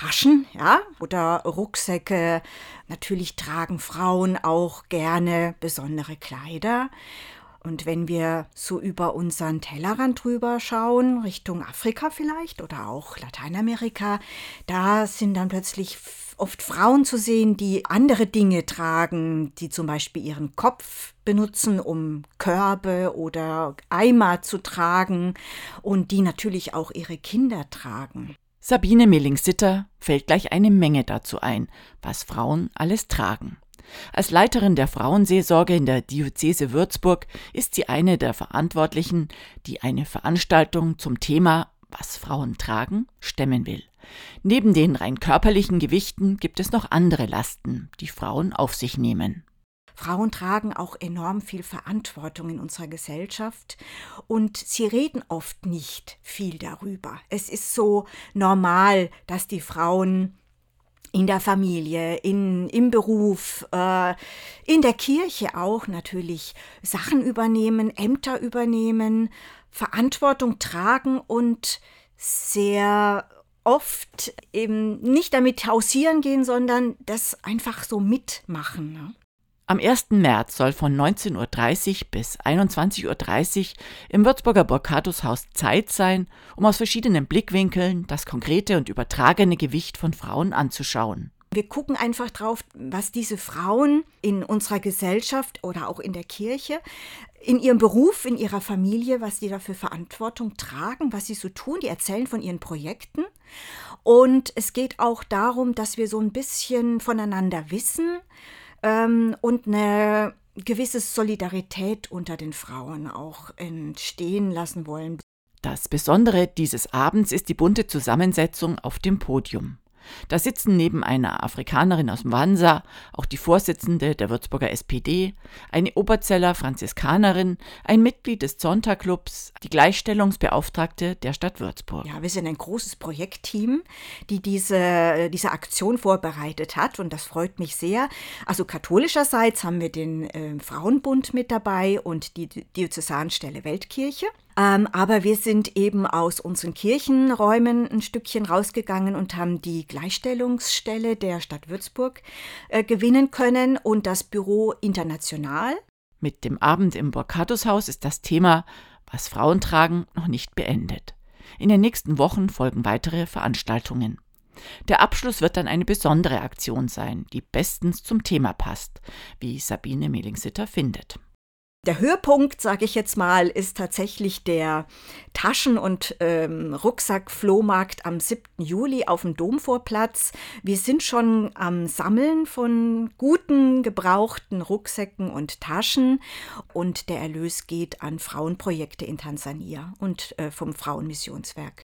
Taschen, ja, oder Rucksäcke. Natürlich tragen Frauen auch gerne besondere Kleider. Und wenn wir so über unseren Tellerrand drüber schauen, Richtung Afrika vielleicht oder auch Lateinamerika, da sind dann plötzlich oft Frauen zu sehen, die andere Dinge tragen, die zum Beispiel ihren Kopf benutzen, um Körbe oder Eimer zu tragen und die natürlich auch ihre Kinder tragen. Sabine Milling-Sitter fällt gleich eine Menge dazu ein, was Frauen alles tragen. Als Leiterin der Frauenseelsorge in der Diözese Würzburg ist sie eine der Verantwortlichen, die eine Veranstaltung zum Thema Was Frauen tragen stemmen will. Neben den rein körperlichen Gewichten gibt es noch andere Lasten, die Frauen auf sich nehmen. Frauen tragen auch enorm viel Verantwortung in unserer Gesellschaft und sie reden oft nicht viel darüber. Es ist so normal, dass die Frauen in der Familie, in, im Beruf, äh, in der Kirche auch natürlich Sachen übernehmen, Ämter übernehmen, Verantwortung tragen und sehr oft eben nicht damit hausieren gehen, sondern das einfach so mitmachen. Ne? Am 1. März soll von 19.30 Uhr bis 21.30 Uhr im Würzburger Burkhartushaus Zeit sein, um aus verschiedenen Blickwinkeln das konkrete und übertragene Gewicht von Frauen anzuschauen. Wir gucken einfach drauf, was diese Frauen in unserer Gesellschaft oder auch in der Kirche, in ihrem Beruf, in ihrer Familie, was sie da für Verantwortung tragen, was sie so tun. Die erzählen von ihren Projekten. Und es geht auch darum, dass wir so ein bisschen voneinander wissen ähm, und eine gewisse Solidarität unter den Frauen auch entstehen lassen wollen. Das Besondere dieses Abends ist die bunte Zusammensetzung auf dem Podium. Da sitzen neben einer Afrikanerin aus Mwanza auch die Vorsitzende der Würzburger SPD, eine Oberzeller Franziskanerin, ein Mitglied des Zonta-Clubs, die Gleichstellungsbeauftragte der Stadt Würzburg. Ja, wir sind ein großes Projektteam, die diese, diese Aktion vorbereitet hat und das freut mich sehr. Also katholischerseits haben wir den äh, Frauenbund mit dabei und die Diözesanstelle Weltkirche. Ähm, aber wir sind eben aus unseren Kirchenräumen ein Stückchen rausgegangen und haben die Gleichstellungsstelle der Stadt Würzburg äh, gewinnen können und das Büro international. Mit dem Abend im Burkhartushaus ist das Thema, was Frauen tragen, noch nicht beendet. In den nächsten Wochen folgen weitere Veranstaltungen. Der Abschluss wird dann eine besondere Aktion sein, die bestens zum Thema passt, wie Sabine Mehlingsitter findet. Der Höhepunkt, sage ich jetzt mal, ist tatsächlich der Taschen- und ähm, Rucksack-Flohmarkt am 7. Juli auf dem Domvorplatz. Wir sind schon am Sammeln von guten, gebrauchten Rucksäcken und Taschen und der Erlös geht an Frauenprojekte in Tansania und äh, vom Frauenmissionswerk.